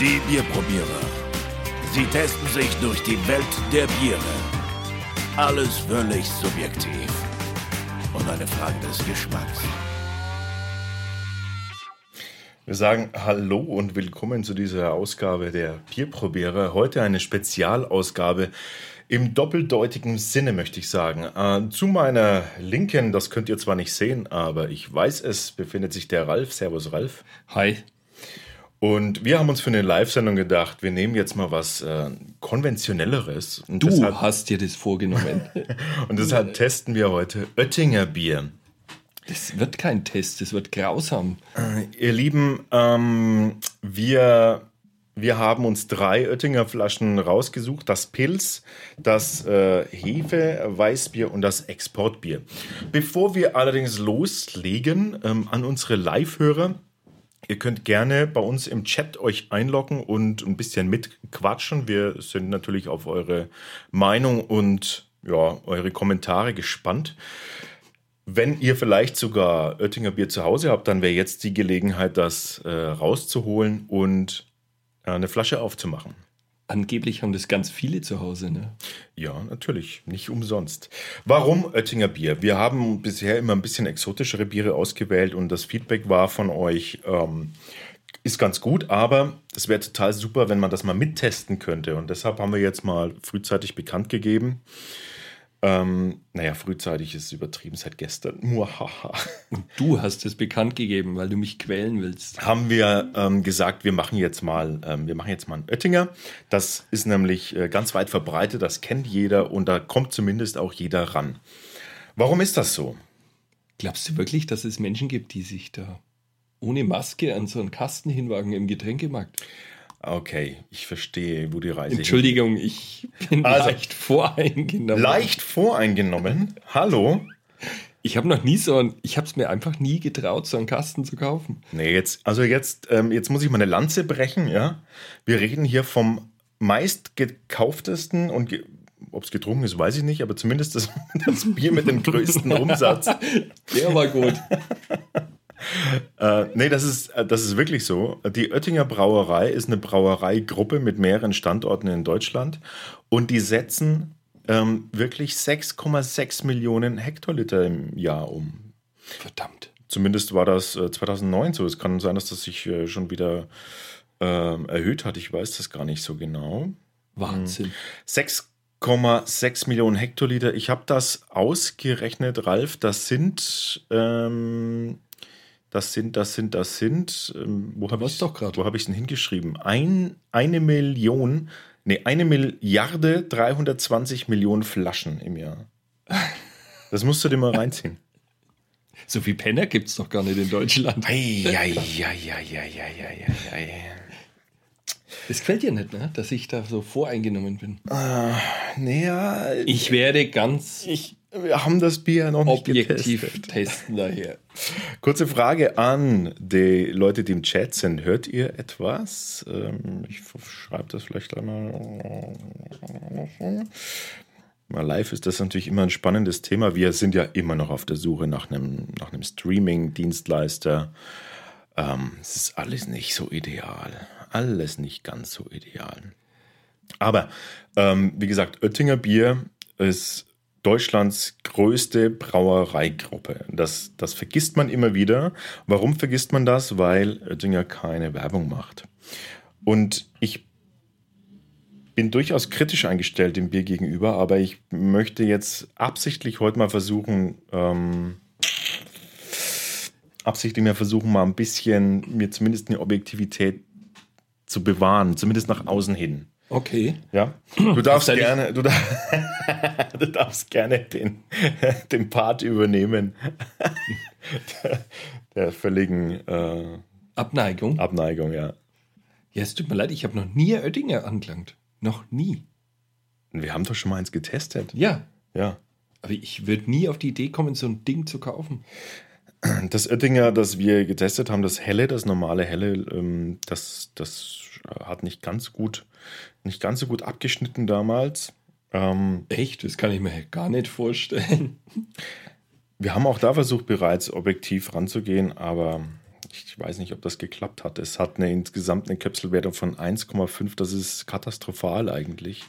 Die Bierprobierer. Sie testen sich durch die Welt der Biere. Alles völlig subjektiv. Und eine Frage des Geschmacks. Wir sagen Hallo und willkommen zu dieser Ausgabe der Bierprobierer. Heute eine Spezialausgabe im doppeldeutigen Sinne, möchte ich sagen. Äh, zu meiner Linken, das könnt ihr zwar nicht sehen, aber ich weiß es, befindet sich der Ralf. Servus, Ralf. Hi. Und wir haben uns für eine Live-Sendung gedacht, wir nehmen jetzt mal was äh, konventionelleres. Und Du deshalb, hast dir das vorgenommen. und deshalb testen wir heute Oettinger Bier. Das wird kein Test, das wird grausam. Ihr Lieben, ähm, wir, wir haben uns drei Oettinger Flaschen rausgesucht. Das Pilz, das äh, Hefe, Weißbier und das Exportbier. Bevor wir allerdings loslegen ähm, an unsere Live-Hörer, Ihr könnt gerne bei uns im Chat euch einloggen und ein bisschen mitquatschen. Wir sind natürlich auf eure Meinung und ja, eure Kommentare gespannt. Wenn ihr vielleicht sogar Oettinger Bier zu Hause habt, dann wäre jetzt die Gelegenheit, das äh, rauszuholen und äh, eine Flasche aufzumachen. Angeblich haben das ganz viele zu Hause, ne? Ja, natürlich, nicht umsonst. Warum Oettinger Bier? Wir haben bisher immer ein bisschen exotischere Biere ausgewählt und das Feedback war von euch, ähm, ist ganz gut, aber es wäre total super, wenn man das mal mittesten könnte. Und deshalb haben wir jetzt mal frühzeitig bekannt gegeben. Ähm, naja, frühzeitig ist übertrieben seit gestern. Muahaha. Du hast es bekannt gegeben, weil du mich quälen willst. haben wir ähm, gesagt, wir machen jetzt mal, ähm, wir machen jetzt mal einen Oettinger. Das ist nämlich äh, ganz weit verbreitet, das kennt jeder und da kommt zumindest auch jeder ran. Warum ist das so? Glaubst du wirklich, dass es Menschen gibt, die sich da ohne Maske an so einen Kasten hinwagen im Getränkemarkt? Okay, ich verstehe, wo die Reise Entschuldigung, ich bin Also- leicht voreingenommen. Leicht voreingenommen. Hallo? Ich habe noch nie so ein, ich habe es mir einfach nie getraut, so einen Kasten zu kaufen. Nee, jetzt, also jetzt, ähm, jetzt muss ich mal eine Lanze brechen, ja. Wir reden hier vom meistgekauftesten und ge ob es getrunken ist, weiß ich nicht, aber zumindest das, das Bier mit dem größten Umsatz. Der war gut. Äh, nee, das ist, äh, das ist wirklich so. Die Oettinger Brauerei ist eine Brauereigruppe mit mehreren Standorten in Deutschland und die setzen ähm, wirklich 6,6 Millionen Hektoliter im Jahr um. Verdammt. Zumindest war das äh, 2009 so. Es kann sein, dass das sich äh, schon wieder ähm, erhöht hat. Ich weiß das gar nicht so genau. Wahnsinn. 6,6 Millionen Hektoliter. Ich habe das ausgerechnet, Ralf. Das sind, ähm, das sind, das sind, das sind. Ähm, wo habe ich doch grad. Wo habe ich denn hingeschrieben? Ein, eine Million, nee, eine Milliarde 320 Millionen Flaschen im Jahr. Das musst du dir mal reinziehen. So viel Penner gibt es doch gar nicht in Deutschland. Das gefällt dir nicht, ne? dass ich da so voreingenommen bin. Naja, Ich werde ganz ich, wir haben das Bier noch nicht objektiv getestet. testen daher. Kurze Frage an die Leute, die im Chat sind. Hört ihr etwas? Ähm, ich schreibe das vielleicht einmal. Mal live ist das natürlich immer ein spannendes Thema. Wir sind ja immer noch auf der Suche nach einem, nach einem Streaming-Dienstleister. Ähm, es ist alles nicht so ideal. Alles nicht ganz so ideal. Aber ähm, wie gesagt, Oettinger Bier ist Deutschlands größte Brauereigruppe. Das, das vergisst man immer wieder. Warum vergisst man das? Weil Oettinger keine Werbung macht. Und ich bin durchaus kritisch eingestellt dem Bier gegenüber, aber ich möchte jetzt absichtlich heute mal versuchen, ähm, absichtlich mal versuchen, mal ein bisschen mir zumindest eine Objektivität zu bewahren, zumindest nach außen hin. Okay. Ja, du darfst gerne, du, dar du darfst gerne den, den Part übernehmen. der, der völligen äh, Abneigung. Abneigung, ja. Ja, es tut mir leid, ich habe noch nie Oettinger angelangt. Noch nie. Wir haben doch schon mal eins getestet. Ja. Ja. Aber ich würde nie auf die Idee kommen, so ein Ding zu kaufen. Das Oettinger, das wir getestet haben, das helle, das normale helle, ähm, das, das hat nicht ganz gut, nicht ganz so gut abgeschnitten damals. Ähm, Echt? Das kann ich mir gar nicht vorstellen. wir haben auch da versucht, bereits objektiv ranzugehen, aber Ich weiß nicht, ob das geklappt hat. Es hat eine insgesamt eine Kapselwertung von 1,5. Das ist katastrophal eigentlich.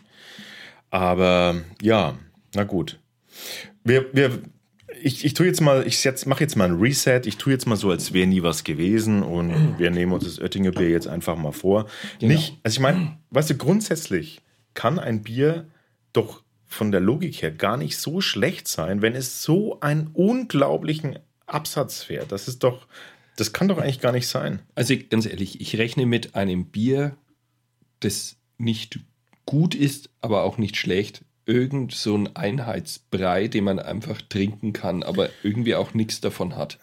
Aber ja, na gut. Wir, wir, ich, ich tue jetzt mal, ich jetzt, mache jetzt mal ein Reset. Ich tue jetzt mal so, als wäre nie was gewesen und wir nehmen uns das Oettinger Bier jetzt einfach mal vor. Genau. Nicht, also ich meine, weißt du, grundsätzlich kann ein Bier doch von der Logik her gar nicht so schlecht sein, wenn es so einen unglaublichen Absatz fährt. Das ist doch, das kann doch eigentlich gar nicht sein. Also ganz ehrlich, ich rechne mit einem Bier, das nicht gut ist, aber auch nicht schlecht. Irgend so ein Einheitsbrei, den man einfach trinken kann, aber irgendwie auch nichts davon hat.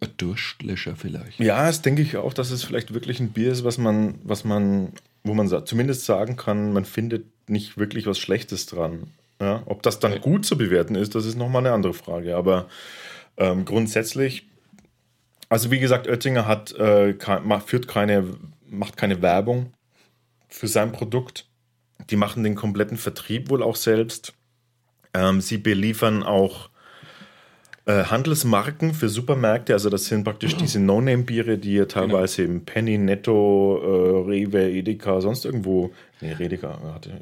Ein Durstlöscher vielleicht. Ja, das denke ich auch, dass es vielleicht wirklich ein Bier ist, was man, was man, wo man zumindest sagen kann, man findet nicht wirklich was Schlechtes dran. Ja, ob das dann gut zu bewerten ist, das ist nochmal eine andere Frage. Aber ähm, grundsätzlich, also wie gesagt, Oettinger hat, äh, kein, führt keine, macht keine Werbung für sein Produkt. Die machen den kompletten Vertrieb wohl auch selbst. Ähm, sie beliefern auch äh, Handelsmarken für Supermärkte. Also das sind praktisch diese No-Name-Biere, die ihr teilweise im Penny, Netto, äh, Rewe, Edeka, sonst irgendwo. Nee, Redeka. hatte-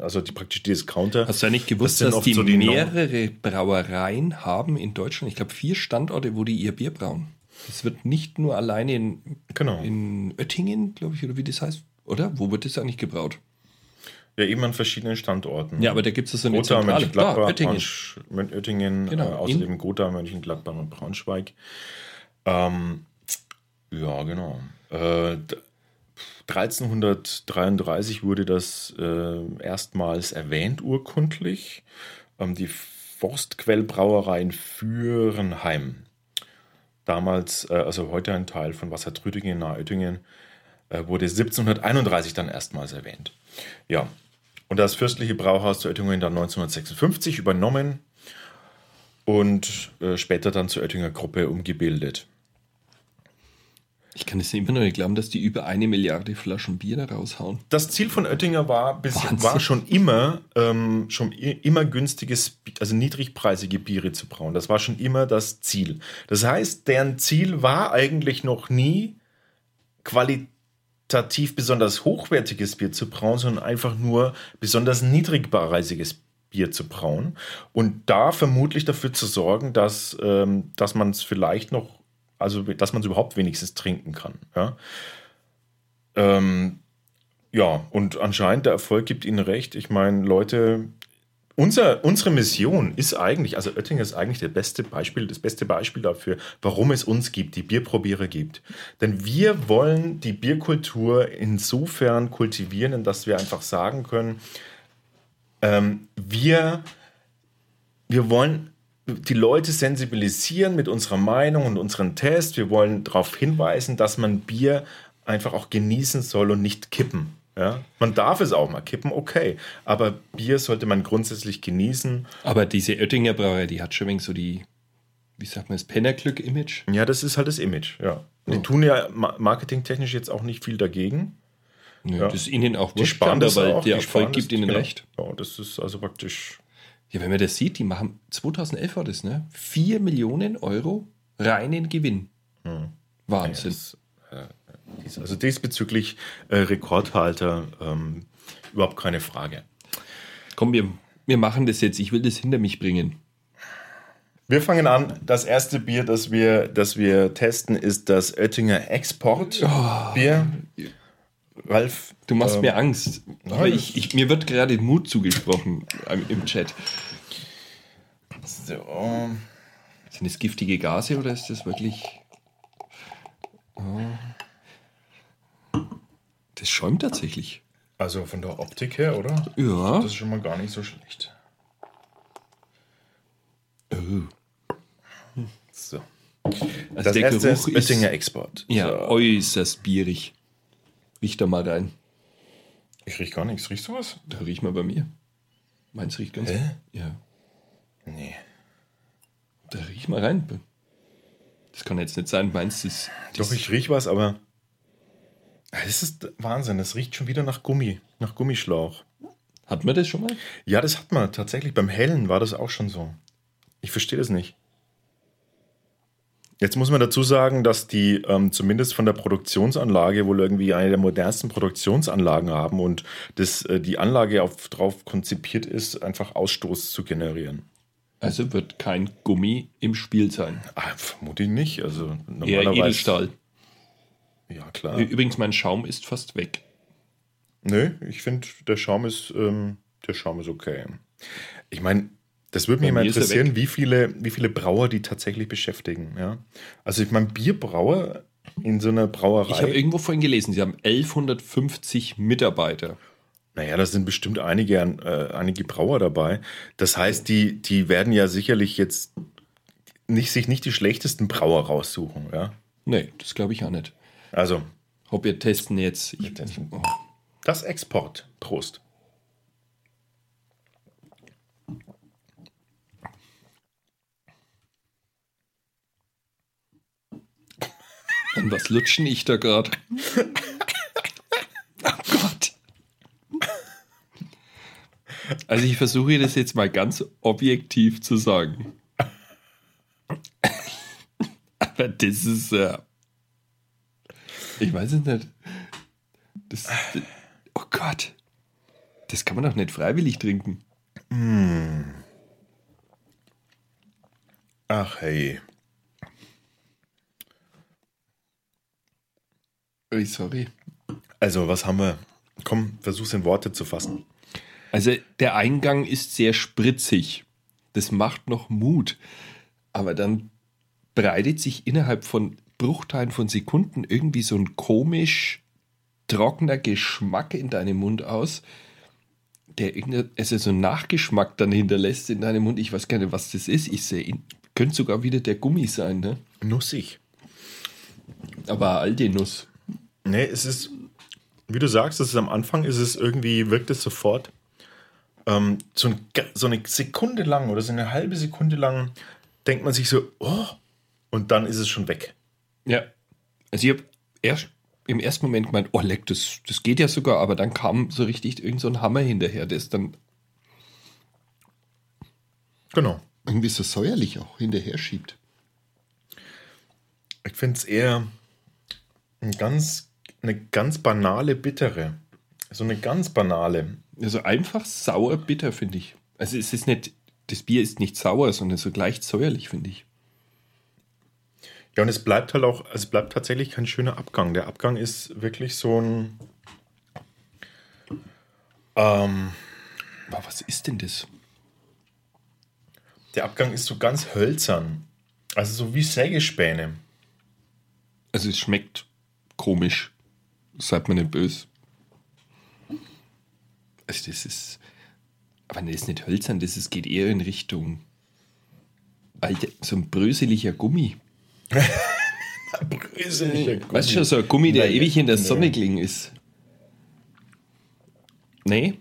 Also die praktisch Discounter. Hast du eigentlich gewusst, Das dass die, so die No- mehrere Brauereien haben in Deutschland? Ich glaube, vier Standorte, wo die ihr Bier brauen. Das wird nicht nur alleine in, Genau. in Oettingen, glaube ich, oder wie das heißt. Oder? Wo wird das eigentlich gebraut? Ja, eben an verschiedenen Standorten. Ja, aber da gibt es so eine Gotha, Zentrale. Mönchengladbach, Da, Oettingen. Braunsch- Mön- Oettingen, Genau, äh, außerdem Gotha, Mönchengladbach und Braunschweig. Ähm, ja, genau. Äh, d- 1333 wurde das äh, erstmals erwähnt urkundlich. Ähm, die Forstquellbrauerei in Führenheim. Damals, äh, also heute ein Teil von Wassertrüdingen nahe Oettingen, äh, wurde 1731 dann erstmals erwähnt. Ja, und das fürstliche Brauhaus zu Oettingen dann 1956 übernommen und äh, später dann zur Oettinger Gruppe umgebildet. Ich kann es immer noch nicht glauben, dass die über eine Milliarde Flaschen Bier da raushauen. Das Ziel von Oettinger war, bis, Wahnsinn. war schon immer, ähm, schon immer günstiges, also niedrigpreisige Biere zu brauen. Das war schon immer das Ziel. Das heißt, deren Ziel war eigentlich noch nie qualitativ besonders hochwertiges Bier zu brauen, sondern einfach nur besonders niedrigpreisiges Bier zu brauen und da vermutlich dafür zu sorgen, dass, ähm, dass man es vielleicht noch, also dass man es überhaupt wenigstens trinken kann. Ja? Ähm, ja, und anscheinend der Erfolg gibt ihnen recht. Ich meine, Leute, unser, unsere Mission ist eigentlich, also Oettinger ist eigentlich der beste Beispiel, das beste Beispiel dafür, warum es uns gibt, die Bierprobierer gibt. Denn wir wollen die Bierkultur insofern kultivieren, dass wir einfach sagen können, ähm, wir, wir wollen die Leute sensibilisieren mit unserer Meinung und unseren Tests. Wir wollen darauf hinweisen, dass man Bier einfach auch genießen soll und nicht kippen. Ja? Man darf es auch mal kippen, okay. Aber Bier sollte man grundsätzlich genießen. Aber diese Oettinger Brauerei, die hat schon wenig so die, wie sagt man das, Pennerglück-Image. Ja, das ist halt das Image. Ja. Die tun ja ma- marketingtechnisch jetzt auch nicht viel dagegen. Nö, Ja. Das ist ihnen auch wurscht, das weil der Erfolg gibt das, ihnen genau. recht. Ja, das ist also praktisch. Ja, wenn man das sieht, die machen 2011 war das, ne? 4 Millionen Euro reinen Gewinn. Wahnsinn. Das, äh, ist also diesbezüglich äh, Rekordhalter, ähm, überhaupt keine Frage. Komm, wir, wir machen das jetzt. Ich will das hinter mich bringen. Wir fangen an. Das erste Bier, das wir, das wir testen, ist das Oettinger Export Bier. Ralf, Du machst ähm, mir Angst. Aber ich, ich, mir wird gerade Mut zugesprochen ähm, im Chat. so, Sind das giftige Gase oder ist das wirklich. Oh. Das schäumt tatsächlich. also von der Optik her, oder? Ja. Das ist schon mal gar nicht so schlecht. Oh. So. Also Das der erste Geruch ist Oettinger Export. ja, So. äußerst bierig. Riech da mal rein. Ich riech gar nichts. Riechst du was? Da riech mal bei mir. Meins riecht ganz. Hä? Ja. Nee. Da riech mal rein. Das kann jetzt nicht sein. Meins ist. Doch, ich riech was, aber. Das ist Wahnsinn. Das riecht schon wieder nach Gummi, nach Gummischlauch. Hat man das schon mal? Ja, das hat man tatsächlich. Beim Hellen war das auch schon so. Ich verstehe das nicht. Jetzt muss man dazu sagen, dass die ähm, zumindest von der Produktionsanlage wohl irgendwie eine der modernsten Produktionsanlagen haben und das, äh, die Anlage auf, darauf konzipiert ist, einfach Ausstoß zu generieren. Also wird kein Gummi im Spiel sein. Ah, vermute ich nicht. Also Eher Edelstahl. Klar. Übrigens, mein Schaum ist fast weg. Nö, ich finde, der Schaum ist, ähm, der Schaum ist okay. Ich meine, das würde mich mal er interessieren, wie viele, wie viele Brauer die tatsächlich beschäftigen. Ja? Also ich meine, Bierbrauer in so einer Ich habe Brauerei, irgendwo vorhin gelesen, sie haben 1150 Mitarbeiter. naja, da sind bestimmt einige, äh, einige Brauer dabei. Das heißt, die, die werden ja sicherlich jetzt nicht, sich nicht die schlechtesten Brauer raussuchen. Ja? Nee, das glaube ich auch nicht. Also, Ob wir testen jetzt. Ich, testen. Oh, das Export. Prost. an was lutschen ich da gerade? oh Gott. Also ich versuche das jetzt mal ganz objektiv zu sagen. Aber das ist äh, ich weiß es nicht. Das, das, oh Gott. Das kann man doch nicht freiwillig trinken. Ach hey. Ui, sorry. Also, was haben wir? Komm, versuch's in Worte zu fassen. Also der Eingang ist sehr spritzig. Das macht noch Mut. Aber dann breitet sich innerhalb von Bruchteilen von Sekunden irgendwie so ein komisch trockener Geschmack in deinem Mund aus, der also so einen Nachgeschmack dann hinterlässt in deinem Mund. Ich weiß gar nicht, was das ist. Ich sehe ihn. Könnte sogar wieder der Gummi sein, ne? Nussig. Aber alte Nuss. Nee, es ist, wie du sagst, es ist am Anfang, ist es irgendwie, wirkt es sofort ähm, so, ein, so eine Sekunde lang oder so eine halbe Sekunde lang denkt man sich so, oh, und dann ist es schon weg. Ja. Also ich habe erst im ersten Moment gemeint, oh leck, das, das geht ja sogar, aber dann kam so richtig irgend so ein Hammer hinterher, der ist dann Genau. irgendwie so säuerlich auch hinterher schiebt. Ich finde es eher ein ganz, eine ganz banale Bittere. So eine ganz banale. Also einfach sauer bitter, finde ich. Also es ist nicht, das Bier ist nicht sauer, sondern so leicht säuerlich, finde ich. Ja, und es bleibt halt auch, es bleibt tatsächlich kein schöner Abgang. Der Abgang ist wirklich so ein. Ähm, was ist denn das? der Abgang ist so ganz hölzern. Also so wie Sägespäne. Also es schmeckt komisch. Seid mir nicht böse. Also das ist. Aber das ist nicht hölzern, das ist, geht eher in Richtung. Alter, so ein bröseliger Gummi. Bröseliger Gummi. Weißt du schon, so ein Gummi, der Nein, ewig in der. Sonne gelegen ist. Nee.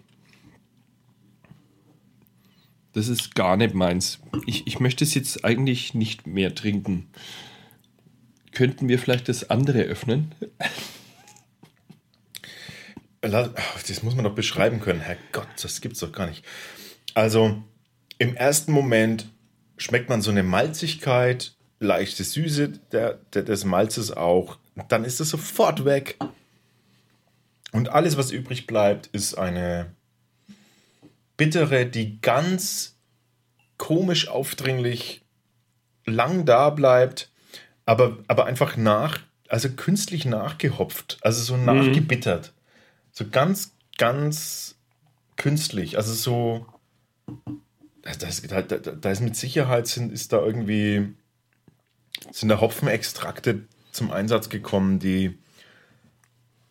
Das ist gar nicht meins. Ich, ich möchte es jetzt eigentlich nicht mehr trinken. Könnten wir vielleicht das andere öffnen? Das muss man doch beschreiben können. Herrgott, das gibt's doch gar nicht. Also, im ersten Moment schmeckt man so eine Malzigkeit, leichte Süße der, der, des Malzes auch. Dann ist es sofort weg. Und alles, was übrig bleibt, ist eine bittere, die ganz komisch aufdringlich lang da bleibt, aber, aber einfach nach, also künstlich nachgehopft, also so nachgebittert. So ganz, ganz künstlich. Also so. Da, da, da, da ist mit Sicherheit sind, ist da irgendwie. Sind da Hopfenextrakte zum Einsatz gekommen, die.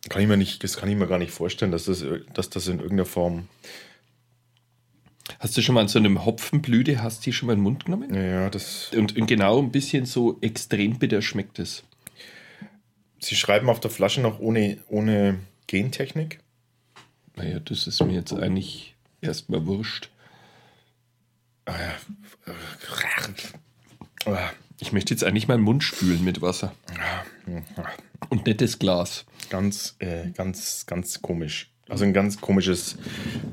Kann ich mir nicht, das kann ich mir gar nicht vorstellen, dass das, dass das in irgendeiner Form. Hast du schon mal an so einem Hopfenblüte, hast du die schon mal in den Mund genommen? Ja, das. Und, und genau ein bisschen so extrem bitter schmeckt es. Sie schreiben auf der Flasche noch ohne, ohne Gentechnik. Naja, das ist mir jetzt eigentlich erstmal wurscht. Ah, Ich möchte jetzt eigentlich meinen Mund spülen mit Wasser. Und das Glas. Ganz, äh, ganz, ganz komisch. Also ein ganz komisches.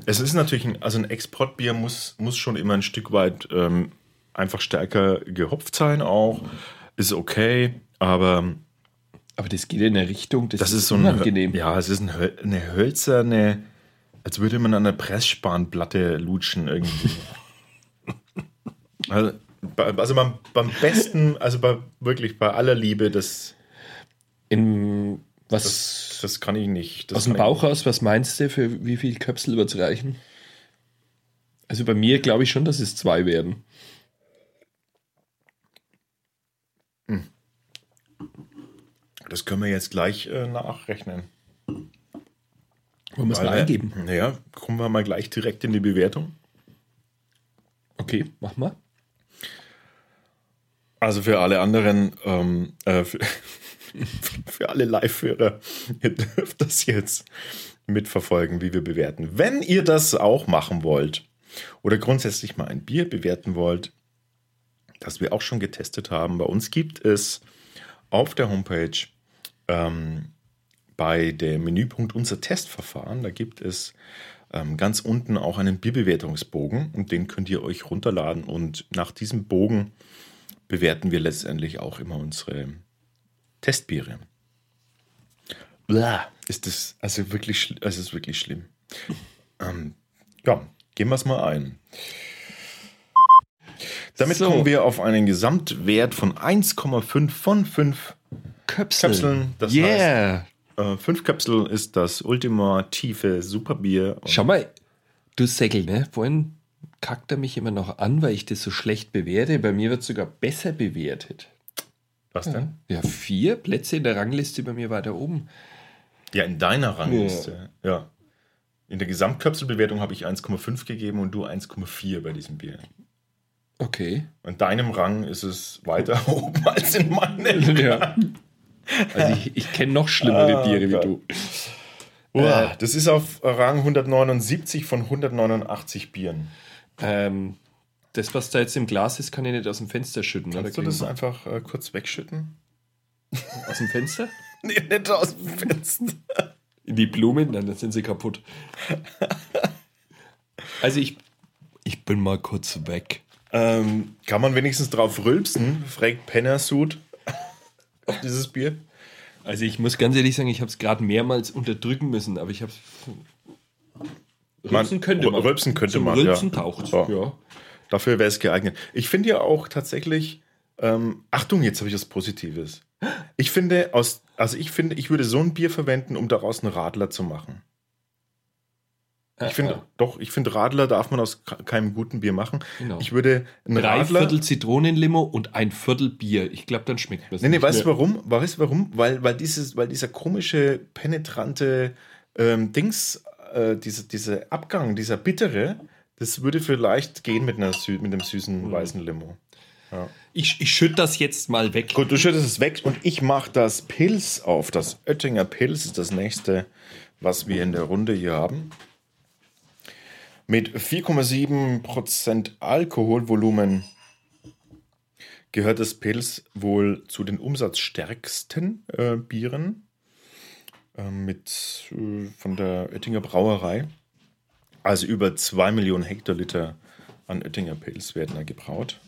Es ist natürlich, ein, also ein Exportbier muss, muss schon immer ein Stück weit ähm, einfach stärker gehopft sein auch. ist okay, aber Aber das geht in eine Richtung, das, das ist so ein, unangenehm. ja, es ist ein, eine hölzerne, als würde man an einer Pressspanplatte lutschen irgendwie. also, also beim, beim besten, also bei wirklich bei aller Liebe, das, In, was das, das kann ich nicht. Das aus dem Bauch raus, was meinst du, für wie viel Köpsel wird es reichen? Also bei mir glaube ich schon, dass es zwei werden. Das können wir jetzt gleich äh, nachrechnen. Wollen wir es mal wir- eingeben? Naja, kommen wir mal gleich direkt in die Bewertung. Okay, mach mal. Also für alle anderen, ähm, äh, für, für alle Live-Hörer, ihr dürft das jetzt mitverfolgen, wie wir bewerten. Wenn ihr das auch machen wollt oder grundsätzlich mal ein Bier bewerten wollt, das wir auch schon getestet haben, bei uns gibt es auf der Homepage ähm, bei dem Menüpunkt unser Testverfahren, da gibt es ähm, ganz unten auch einen Bierbewertungsbogen und den könnt ihr euch runterladen und nach diesem Bogen bewerten wir letztendlich auch immer unsere Testbiere. Blah, ist das also wirklich, es ist wirklich schlimm. ähm, ja, gehen wir es mal ein. Damit So. kommen wir auf einen Gesamtwert von 1,5 von 5 Köpsel. Köpseln. Das yeah. heißt, äh, 5 Köpsel ist das ultimative Superbier. Schau mal, du Säckel, ne? Vorhin kackt er mich immer noch an, weil ich das so schlecht bewerte. Bei mir wird sogar besser bewertet. was denn? Ja, vier Plätze in der Rangliste bei mir weiter oben. Ja, in deiner Rangliste. Ja. In der Gesamtköpselbewertung habe ich 1,5 gegeben und du 1,4 bei diesem Bier. Okay. In deinem Rang ist es weiter oben als in meinem. ja. Also ich, ich kenne noch schlimmere Ah, Biere Gott. wie du. Uah, das ist auf Rang 179 von 189 Bieren. Ähm, das, was da jetzt im Glas ist, kann ich nicht aus dem Fenster schütten. Oder? Kannst du das einfach äh, kurz wegschütten? aus dem Fenster? Nee, nicht aus dem Fenster. In die Blumen? Nein, dann sind sie kaputt. Also ich, ich bin mal kurz weg. Ähm, kann man wenigstens drauf rülpsen? fragt Pennersuit auf dieses Bier. Also ich muss ganz ehrlich sagen, ich habe es gerade mehrmals unterdrücken müssen, aber ich habe Rülpsen könnte man. Rülpsen könnte Zum man, Rülpsen ja. taucht. Ja. Ja. Dafür wäre es geeignet. Ich finde ja auch tatsächlich, ähm, Achtung, jetzt habe ich was Positives. Ich finde, aus, also ich finde, ich würde so ein Bier verwenden, um daraus einen Radler zu machen. Ich finde, Ja. doch, ich finde, Radler darf man aus ke- keinem guten Bier machen. Genau. Ich würde einen Drei Radler. Viertel Zitronenlimo und ein Viertel Bier. Ich glaube, dann schmeckt es Nee, nee, weißt du warum? Weißt du warum? Weil, weil, dieses, weil dieser komische, penetrante ähm, Dings, äh, diese, diese Abgang, dieser bittere, das würde vielleicht gehen mit, einer mit einem süßen Mhm. weißen Limo. Ich, ich schütte das jetzt mal weg. Gut, du schüttest es weg und ich mache das Pilz auf. Das Oettinger Pilz ist das nächste, was wir in der Runde hier haben. Mit 4,7% Alkoholvolumen gehört das Pilz wohl zu den umsatzstärksten äh, Bieren mit, äh, von der Oettinger Brauerei. Also über 2 Millionen Hektoliter an Oettinger Pilz werden da gebraut.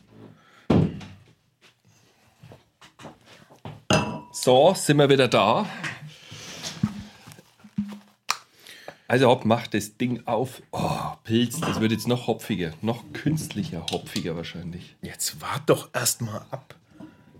So, sind wir wieder da. Also Hopp, macht das Ding auf. Oh, Pilz, das wird jetzt noch hopfiger. Noch künstlicher hopfiger wahrscheinlich. Jetzt wart doch erstmal ab.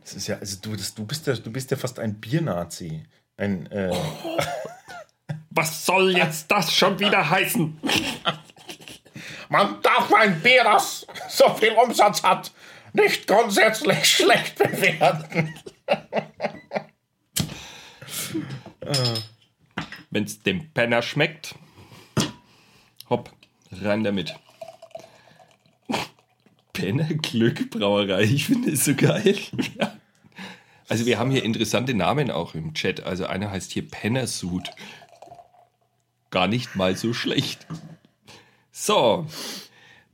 Das ist ja, also du, das, du, bist ja, du bist ja fast ein Biernazi. Ein, äh, Was soll jetzt das schon wieder heißen? Man darf ein Bier, das so viel Umsatz hat, nicht grundsätzlich schlecht bewerten. Wenn es dem Penner schmeckt, hopp, rein damit. Penner Glück Brauerei, ich finde es so geil. Also wir haben hier interessante Namen auch im Chat. Also einer heißt hier Pennersuit. Gar nicht mal so schlecht. So,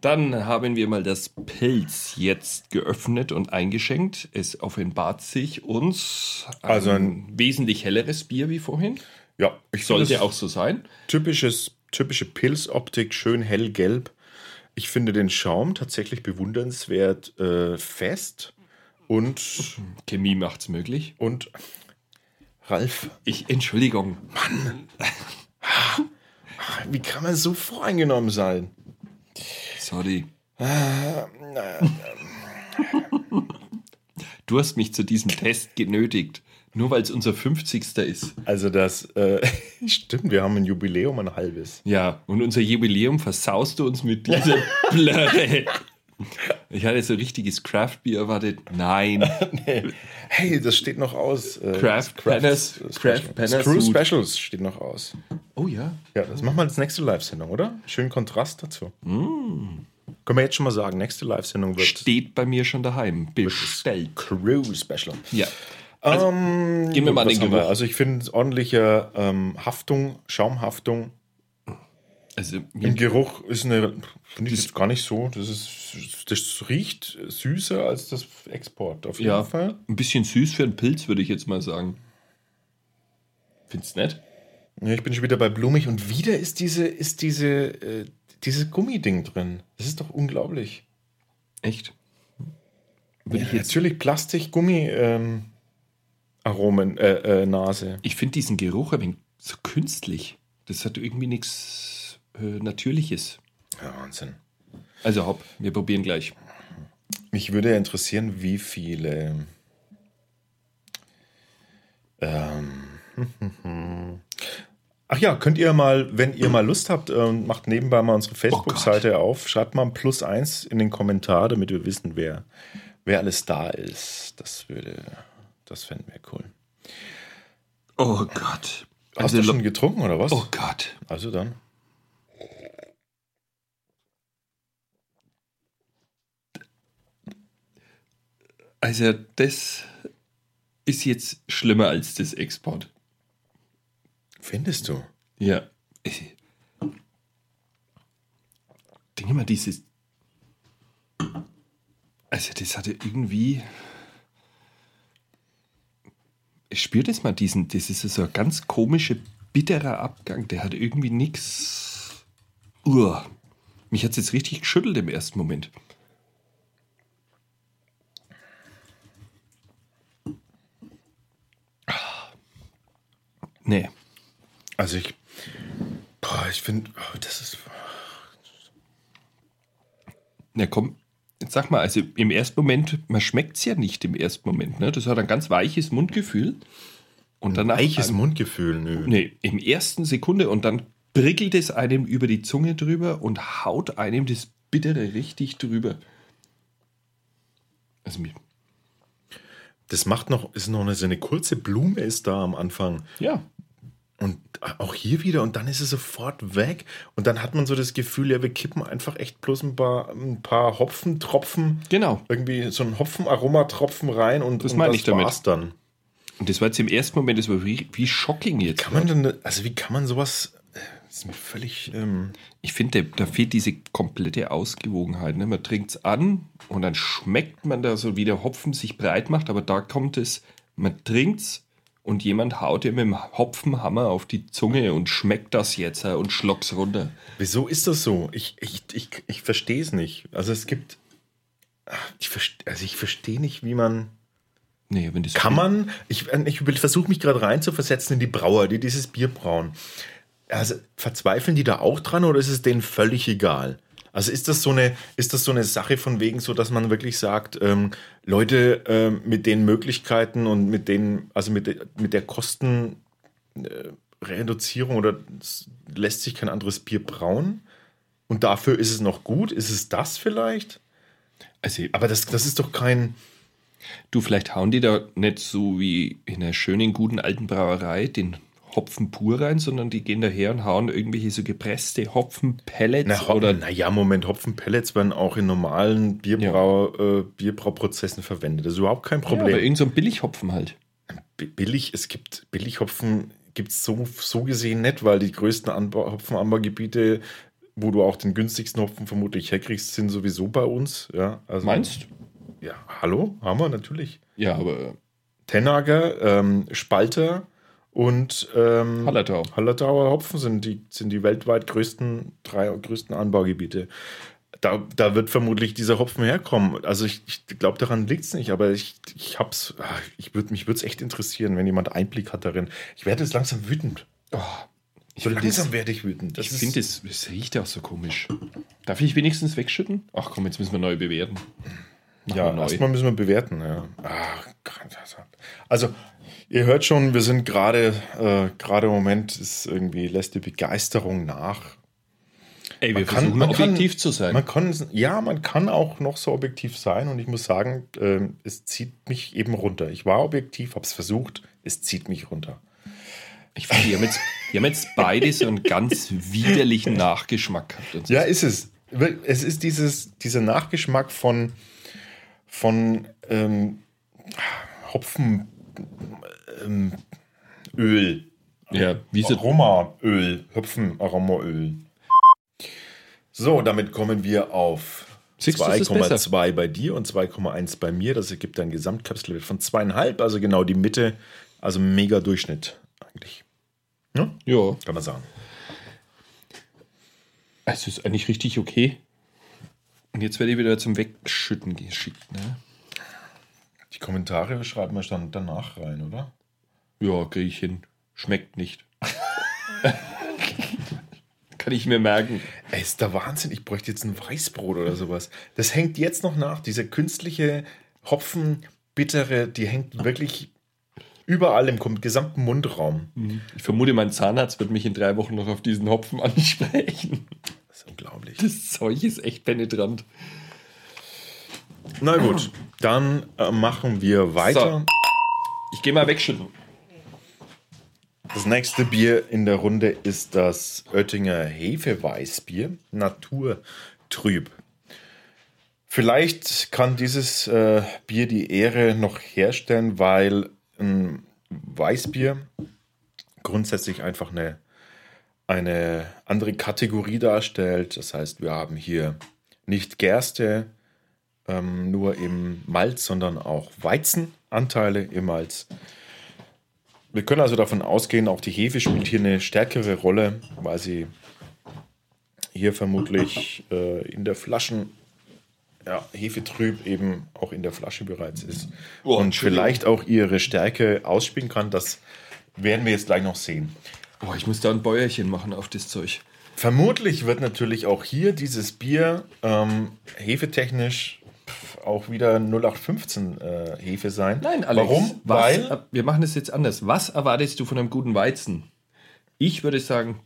dann haben wir mal das Pilz jetzt geöffnet und eingeschenkt. Es offenbart sich uns ein, Also ein- wesentlich helleres Bier wie vorhin. Ja, ich Sollte auch so sein. typisches, typische Pilzoptik, schön hellgelb. Ich finde den Schaum tatsächlich bewundernswert äh, fest. Und, Chemie macht's möglich. und Ralf, Ich, Entschuldigung. wie kann man so voreingenommen sein? Sorry. Du hast mich zu diesem Test genötigt. Nur weil es unser 50. ist. Also das, äh, stimmt, wir haben ein Jubiläum, ein halbes. Ja, und unser Jubiläum versaust du uns mit dieser Blöre. Ich hatte so richtiges Craft-Bier erwartet. Nein. Hey, das steht noch aus. Äh, Craft Panners- Craft Panners Screw. Specials steht noch aus. Oh ja. Ja, das machen wir als nächste Live-Sendung, oder? Schönen Kontrast dazu. Können wir jetzt schon mal sagen, nächste Live-Sendung wird Steht bei mir schon daheim. Bestellt. Crew Special. Ja. Ähm, gehen wir mal was den? Geruch. Also ich finde ordentliche ähm, Haftung, Schaumhaftung. Also, Im Geruch ist eine, finde ich jetzt gar nicht so. Das ist, das riecht süßer als das Export, auf jeden ja, Fall. ein bisschen süß für einen Pilz, würde ich jetzt mal sagen. Findest du nett? Ja, ich bin schon wieder bei blumig und wieder ist diese, ist diese, äh, dieses Gummiding drin. Das ist doch unglaublich. Echt? Ja, jetzt natürlich Plastik, Gummi, ähm, Aromen, äh, äh, Nase. Ich finde diesen Geruch ein wenig so künstlich. Das hat irgendwie nichts äh, Natürliches. Ja, Wahnsinn. Also hopp, wir probieren gleich. Mich würde interessieren, wie viele. Ähm, ach ja, könnt ihr mal, wenn ihr mal Lust habt, ähm, macht nebenbei mal unsere Facebook-Seite auf, schreibt mal ein Plus eins in den Kommentar, damit wir wissen, wer, wer alles da ist. Das würde, das fänden wir cool. Oh Gott. Hast Also, du schon getrunken oder was? oh Gott. Also dann. Also das ist jetzt schlimmer als das Export. Findest du? Ja. Ich denke mal, dieses. Also, das hatte irgendwie. Ich spüre das mal, diesen. Das ist so ein ganz komischer, bitterer Abgang. Der hat irgendwie nichts. Uah. Mich hat es jetzt richtig geschüttelt im ersten Moment. Nee. Also ich. Boah, ich finde, oh, das ist. Na komm, jetzt sag mal, also im ersten Moment, man schmeckt es ja nicht im ersten Moment. Ne? Das hat ein ganz weiches Mundgefühl. Und dann nach Weiches einem- Mundgefühl, nö. Nee, im ersten Sekunde und dann prickelt es einem über die Zunge drüber und haut einem das Bittere richtig drüber. Also mir, Das macht noch, ist noch eine, so eine kurze Blume ist da am Anfang. ja, Und auch hier wieder, und dann ist es sofort weg. Und dann hat man so das Gefühl, ja, wir kippen einfach echt bloß ein paar, ein paar Hopfentropfen, genau. irgendwie so ein Hopfenaromatropfen rein und Das und meine ich damit. war's dann. Und das war jetzt im ersten Moment, das war wie, wie shocking jetzt. Kann man denn, also wie kann man sowas, äh, das ist mir völlig, ähm, Ich finde, da fehlt diese komplette Ausgewogenheit. Ne? Man trinkt es an und dann schmeckt man da so, wie der Hopfen sich breit macht, aber da kommt es, man trinkt es und jemand haut dir mit dem Hopfenhammer auf die Zunge und schmeckt das jetzt äh, und schluckt's runter. wieso ist das so? Ich, ich, ich, ich verstehe es nicht. Also es gibt, ich verste, also ich verstehe nicht, wie man, Nee, wenn das Kann man, ich, ich versuche mich gerade rein zu versetzen in die Brauer, die dieses Bier brauen. Also verzweifeln die da auch dran oder ist es denen völlig egal? Also ist das so eine, ist das so eine Sache von wegen so, dass man wirklich sagt, ähm, Leute ähm, mit den Möglichkeiten und mit den, also mit, der- mit der Kostenreduzierung oder es lässt sich kein anderes Bier brauen? Und dafür ist es noch gut? Ist es das vielleicht? Also, Aber das, das ist doch kein. du, vielleicht hauen die da nicht so wie in einer schönen, guten alten Brauerei den Hopfen pur rein, sondern die gehen daher und hauen irgendwelche so gepresste Hopfenpellets Na, Hop oder naja, Moment, Hopfenpellets werden auch in normalen Bierbrau, äh, Bierbrauprozessen verwendet. Das ist überhaupt kein ja, aber Problem. irgend so ein Billighopfen halt. Billig, es gibt Billighopfen, gibt es so, so gesehen nicht, weil die größten Anbau, Hopfenanbaugebiete, wo du auch den günstigsten Hopfen vermutlich herkriegst, sind sowieso bei uns. Ja, also, Meinst? Ja, hallo, haben wir natürlich. Ja, aber Tennager, ähm, Spalter und ähm, Hallertau. Hallertauer Hopfen sind die, sind die weltweit größten, drei größten Anbaugebiete. da, da wird vermutlich dieser Hopfen herkommen. Also ich, ich glaube, daran liegt es nicht, aber ich, ich hab's, ah, ich würd, mich würde es echt interessieren, wenn jemand Einblick hat darin. Ich werde jetzt langsam wütend. Oh, So langsam das- werde ich wütend. Das ich finde, es es riecht auch so komisch. Darf ich wenigstens wegschütten? Ach komm, jetzt müssen wir neu bewerten. Machen Ja, erstmal müssen wir bewerten. Ja. Gott, also, ihr hört schon, wir sind gerade, äh, gerade im Moment ist irgendwie, lässt die Begeisterung nach. Ey, wir Man kann- versuchen man kann- objektiv zu sein. Man kann, ja, man kann auch noch so objektiv sein und ich muss sagen, ähm, es zieht mich eben runter. Ich war objektiv, habe es versucht, es zieht mich runter. Ich finde, die haben, jetzt, die haben jetzt beide so einen ganz widerlichen Nachgeschmack gehabt. Ja, ist es. Es ist dieses, dieser Nachgeschmack von, von ähm, Hopfen, ähm, Öl. ja wie Aromaöl, Hopfenaromaöl. So, damit kommen wir auf Siehst du, das ist besser. 2,2 bei dir und 2,1 bei mir. Das ergibt ein Gesamtkapselwert von zweieinhalb, also genau die Mitte, also mega Durchschnitt eigentlich. Ja, Ja, kann man sagen. es ist eigentlich richtig okay. Und jetzt werde ich wieder zum Wegschütten geschickt. Ne? Die Kommentare schreiben wir dann danach rein, oder? Ja, kriege ich hin. Schmeckt nicht. Kann ich mir merken. Ey, ist der Wahnsinn. Ich bräuchte jetzt ein Weißbrot oder sowas. Das hängt jetzt noch nach. Diese künstliche Hopfen, bittere, die hängt wirklich überall im gesamten Mundraum. Ich vermute, mein Zahnarzt wird mich in drei Wochen noch auf diesen Hopfen ansprechen. Das ist unglaublich. Das Zeug ist echt penetrant. Na gut, dann äh, machen wir weiter. Ich gehe mal wegschütten. Das nächste Bier in der Runde ist das Oettinger Hefeweißbier, Naturtrüb. Vielleicht kann dieses äh, Bier die Ehre noch herstellen, weil ein Weißbier grundsätzlich einfach eine, eine andere Kategorie darstellt. Das heißt, wir haben hier nicht Gerste, ähm, nur im Malz, sondern auch Weizenanteile im Malz. Wir können also davon ausgehen, auch die Hefe spielt hier eine stärkere Rolle, weil sie hier vermutlich äh, in der Flaschen, ja, Hefetrüb eben auch in der Flasche bereits ist. Oh, und vielleicht auch ihre Stärke ausspielen kann. Das werden wir jetzt gleich noch sehen. Oh, ich muss da ein Bäuerchen machen auf das Zeug. Vermutlich wird natürlich auch hier dieses Bier ähm, hefetechnisch auch wieder 0815 äh, Hefe sein. Nein, Alex. Warum? Was, Weil wir machen das jetzt anders. Was erwartest du von einem guten Weizen? Ich würde sagen,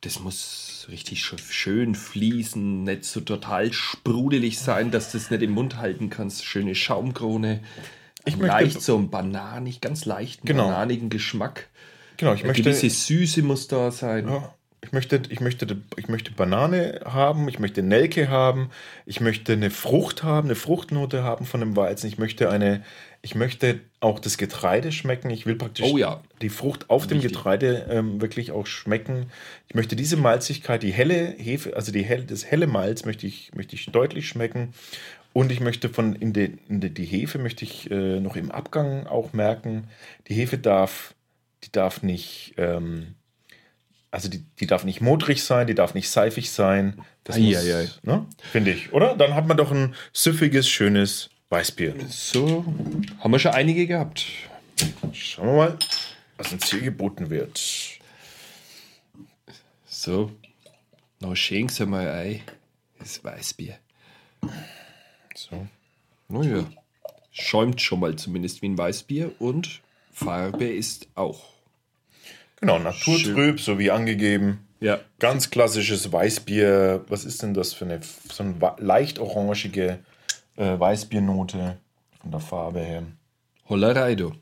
das muss richtig sch- schön fließen, nicht so total sprudelig sein, dass du es nicht im Mund halten kannst. Schöne Schaumkrone. Ich möchte- leicht so einen bananig, ganz leichten, Genau. bananigen Geschmack. genau, ich Eine möchte gewisse Süße muss da sein. Ja, ich möchte, ich, möchte, ich möchte Banane haben, ich möchte Nelke haben, ich möchte eine Frucht haben, eine Fruchtnote haben von dem Weizen. Ich möchte eine, ich möchte auch das Getreide schmecken. Ich will praktisch Oh ja. die Frucht auf dem Wichtig. Getreide ähm, wirklich auch schmecken. Ich möchte diese Malzigkeit, die helle Hefe, also die helle, das helle Malz möchte ich, möchte ich deutlich schmecken. Und ich möchte von in de, in de, die Hefe möchte ich äh, noch im Abgang auch merken. Die Hefe darf, die darf nicht ähm, also die, die darf nicht modrig sein, die darf nicht seifig sein. Das muss, Eieiei. ne? finde ich, oder? Dann hat man doch ein süffiges, schönes Weißbier. So, haben wir schon einige gehabt. Schauen wir mal, was uns hier geboten wird. So, noch schenken Sie mal ein. Das Weißbier. So. Naja, schäumt schon mal zumindest wie ein Weißbier und Farbe ist auch. Genau, naturtrüb, so wie angegeben. Ja. Ganz klassisches Weißbier. Was ist denn das für eine so eine leicht orangige äh, Weißbiernote von der Farbe her? Hollerei, du.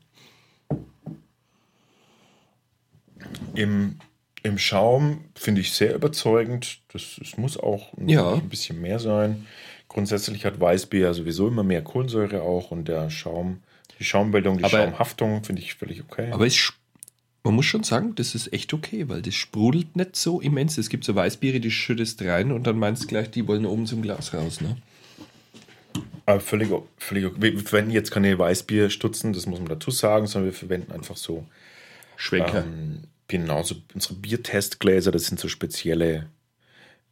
Im, im Schaum finde ich sehr überzeugend. Das, es muss auch ein, Ja. ein bisschen mehr sein. Grundsätzlich hat Weißbier sowieso immer mehr Kohlensäure auch und der Schaum, die Schaumbildung, die Aber- Schaumhaftung finde ich völlig okay. Aber es, man muss schon sagen, das ist echt okay, weil das sprudelt nicht so immens. Es gibt so Weißbiere, die schüttest rein und dann meinst du gleich, die wollen oben zum Glas raus. Ne? Aber völlig, völlig okay. Wir verwenden jetzt keine Weißbierstutzen, das muss man dazu sagen, sondern wir verwenden einfach so Schwenker. ähm, genau so unsere Biertestgläser. Das sind so spezielle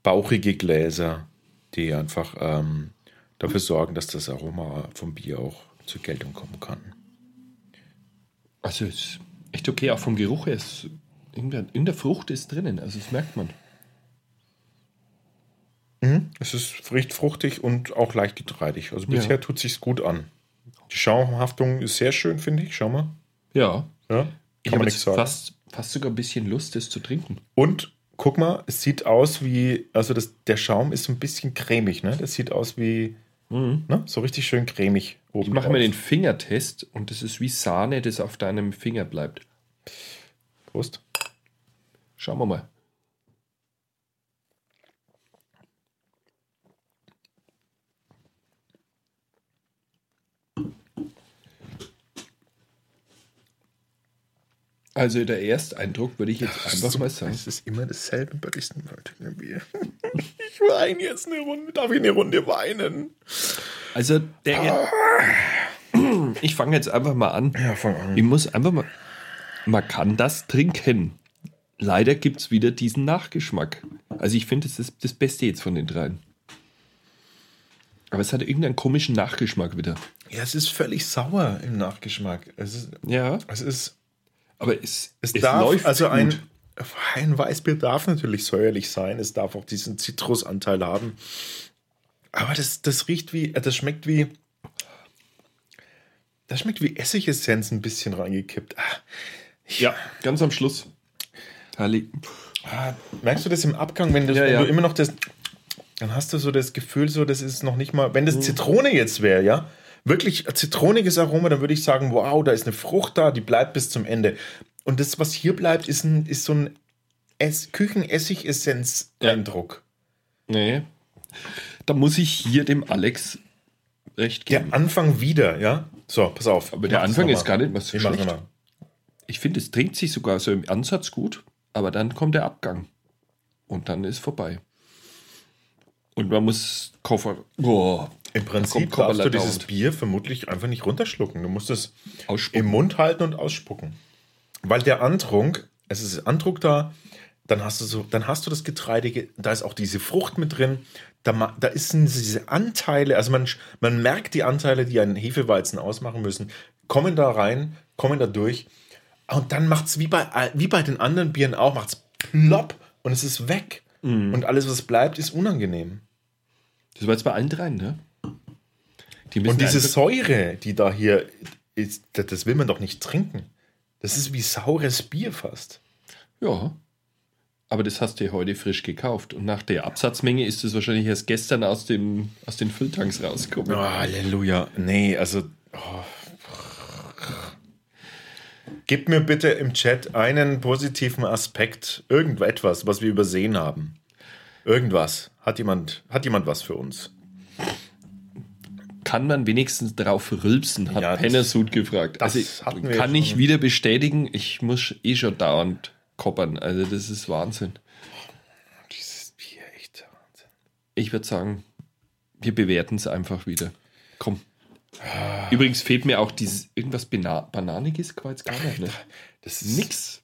bauchige Gläser. die einfach ähm, dafür sorgen, dass das Aroma vom Bier auch zur Geltung kommen kann. Also ist echt okay, auch vom Geruch her. Ist, in, der, in der Frucht ist drinnen, also das merkt man. Es ist recht fruchtig und auch leicht getreidig. Also bisher Ja. tut sich's gut an. Die Schaumhaftung ist sehr schön, finde ich. Schau mal. Ja. Ja, Ich habe nichts jetzt sagen. fast, fast sogar ein bisschen Lust, das zu trinken. Und guck mal, es sieht aus wie, also das, der Schaum ist so ein bisschen cremig, ne? Das sieht aus wie, ne? so richtig schön cremig oben. Ich mache mir den Fingertest und das ist wie Sahne, das auf deinem Finger bleibt. Prost. Schauen wir mal. Also der Ersteindruck würde ich jetzt einfach mal sagen. Es ist immer dasselbe bei Wörtingen Bier. Ich weine jetzt eine Runde. Darf ich eine Runde weinen? Also der Er- Ich fange jetzt einfach mal an. Ja, fang an. Ich muss einfach mal. Man kann das trinken. Leider gibt es wieder diesen Nachgeschmack. Also ich finde, das ist das Beste jetzt von den dreien. Aber es hat irgendeinen komischen Nachgeschmack wieder. Ja, es ist völlig sauer im Nachgeschmack. Es ist, Ja. es ist Aber es, Es, es darf, läuft also ein, gut. ein Weißbier darf natürlich säuerlich sein. Es darf auch diesen Zitrusanteil haben. Aber das, das riecht wie, äh, das schmeckt wie, das schmeckt wie Essigessenz ein bisschen reingekippt. Ah, Ja, ganz am Schluss. Ah, merkst du das im Abgang, wenn, das, Ja, wenn ja. du immer noch das, dann hast du so das Gefühl, so, das ist noch nicht mal, wenn das Zitrone jetzt wäre, ja, wirklich zitroniges Aroma, dann würde ich sagen, wow, da ist eine Frucht da, die bleibt bis zum Ende. Und das, was hier bleibt, ist, ein, ist so ein Ess Küchenessig-Essenz-Eindruck. Nee. Da muss ich hier dem Alex recht Der geben. Anfang wieder, ja? So, pass auf. Aber der Anfang ist gar nicht mal so Ich schlecht. Ich finde, es trinkt sich sogar so im Ansatz gut, aber dann kommt der Abgang. Und dann ist vorbei. Und man muss Koffer. Boah, Im Prinzip darfst du dieses. Bier vermutlich einfach nicht runterschlucken. Du musst es Ausspucken. im Mund halten und ausspucken. Weil der Antrunk, es ist Antrunk da, dann hast du so, dann hast du das Getreidige, da ist auch diese Frucht mit drin, da, da ist sind diese Anteile, also man, man merkt die Anteile, die einen Hefeweizen ausmachen müssen, kommen da rein, kommen da durch und dann macht es wie bei, wie bei den anderen Bieren auch, macht es plopp und es ist weg. Und alles, was bleibt, ist unangenehm. Das war jetzt bei allen dreien, ne? Die Und diese Säure, die da hier ist, das, das will man doch nicht trinken. Das ist wie saures Bier fast. Ja. Aber das hast du heute frisch gekauft. Und nach der Absatzmenge ist es wahrscheinlich erst gestern aus, dem, aus den Fülltanks rausgekommen. Oh, Halleluja. Nee, also. Oh. Gib mir bitte im Chat einen positiven Aspekt, irgendetwas, was wir übersehen haben. Irgendwas. Hat jemand, hat jemand was für uns? Kann man wenigstens drauf rülpsen, hat Ja, Pennersud gefragt. das Also kann schon. ich wieder bestätigen, ich muss eh schon dauernd koppern. Also das ist Wahnsinn. Dieses Bier, echt Wahnsinn. Ich würde sagen, wir bewerten es einfach wieder. Komm. Übrigens fehlt mir auch dieses irgendwas Bana Bananiges war jetzt gar nicht. Ne? Das ist Nix.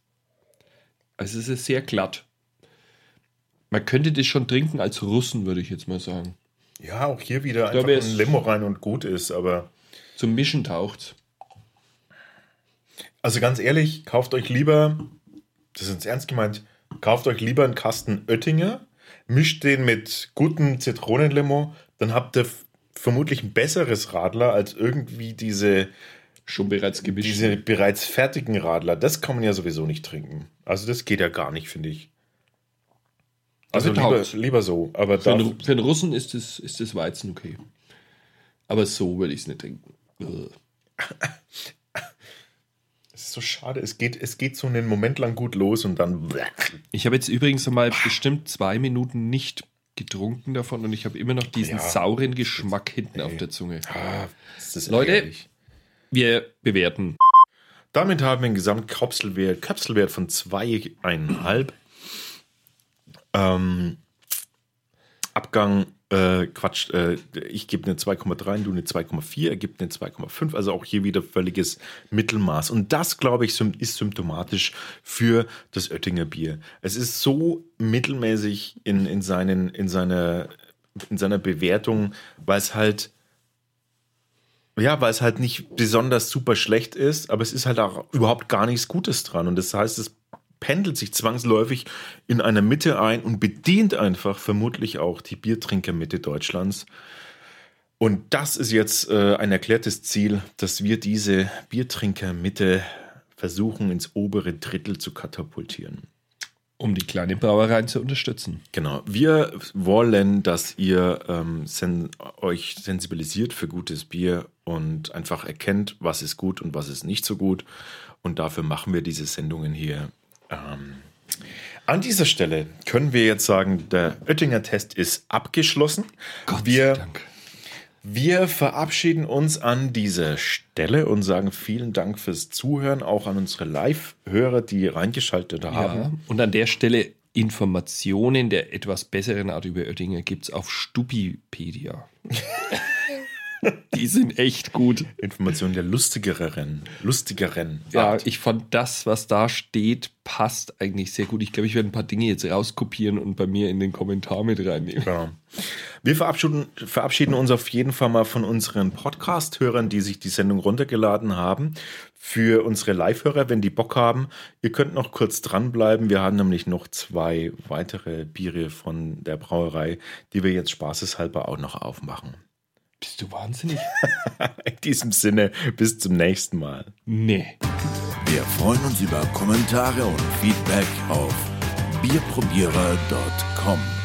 Also es ist sehr glatt. Man könnte das schon trinken als Russen, würde ich jetzt mal sagen. Ja, auch hier wieder glaube, einfach ein Limo rein und gut ist, aber. Zum Mischen taucht's. Also ganz ehrlich, kauft euch lieber, das ist jetzt ernst gemeint, kauft euch lieber einen Kasten Oettinger, mischt den mit gutem Zitronenlimo, dann habt ihr vermutlich ein besseres Radler als irgendwie diese, Schon bereits gemischt. diese bereits fertigen Radler. Das kann man ja sowieso nicht trinken. Also das geht ja gar nicht, finde ich. Also Also lieber, lieber so. Aber für, einen, für einen Russen ist das, ist das Weizen okay. Aber so würde ich es nicht trinken. Es ist so schade. Es geht, es geht so einen Moment lang gut los und dann. Ich habe jetzt übrigens mal bestimmt zwei Minuten nicht getrunken davon und ich habe immer noch diesen Ja. sauren Geschmack hinten auf der Zunge. Ah, Leute. ärgerlich. Wir bewerten. Damit haben wir einen Gesamtkapselwert Kapselwert von 2,5. Ähm, Abgang, äh, Quatsch, äh, ich gebe eine 2,3, du eine 2,4, er gibt eine 2,5, also auch hier wieder völliges Mittelmaß. Und das, glaube ich, ist symptomatisch für das Oettinger Bier. Es ist so mittelmäßig in, in, seinen, in seiner in seiner Bewertung, weil es halt ja, weil es halt nicht besonders super schlecht ist, aber es ist halt auch überhaupt gar nichts Gutes dran. Und das heißt, es pendelt sich zwangsläufig in einer Mitte ein und bedient einfach vermutlich auch die Biertrinkermitte Deutschlands. Und das ist jetzt äh, ein erklärtes Ziel, dass wir diese Biertrinkermitte versuchen ins obere Drittel zu katapultieren. Um die kleine Brauereien zu unterstützen. Genau. Wir wollen, dass ihr ähm, sen euch sensibilisiert für gutes Bier und einfach erkennt, was ist gut und was ist nicht so gut. Und dafür machen wir diese Sendungen hier. Ähm, an dieser Stelle können wir jetzt sagen, der Oettinger Test ist abgeschlossen. Gott wir, sei Dank. wir verabschieden uns an dieser Stelle und sagen vielen Dank fürs Zuhören, auch an unsere Live-Hörer, die reingeschaltet haben. Ja, und an der Stelle Informationen der etwas besseren Art über Oettinger gibt es auf Stupipedia. Die sind echt gut. Informationen der lustigeren, lustigeren. Ja, Art. ich fand das, was da steht, passt eigentlich sehr gut. Ich glaube, ich werde ein paar Dinge jetzt rauskopieren und bei mir in den Kommentar mit reinnehmen. Genau. Wir verabschieden, verabschieden uns auf jeden Fall mal von unseren Podcast-Hörern, die sich die Sendung runtergeladen haben. Für unsere Live-Hörer, wenn die Bock haben, ihr könnt noch kurz dranbleiben. Wir haben nämlich noch zwei weitere Biere von der Brauerei, die wir jetzt spaßeshalber auch noch aufmachen. Bist du wahnsinnig? In diesem Sinne, bis zum nächsten Mal. Nee. Wir freuen uns über Kommentare und Feedback auf bierprobierer.com.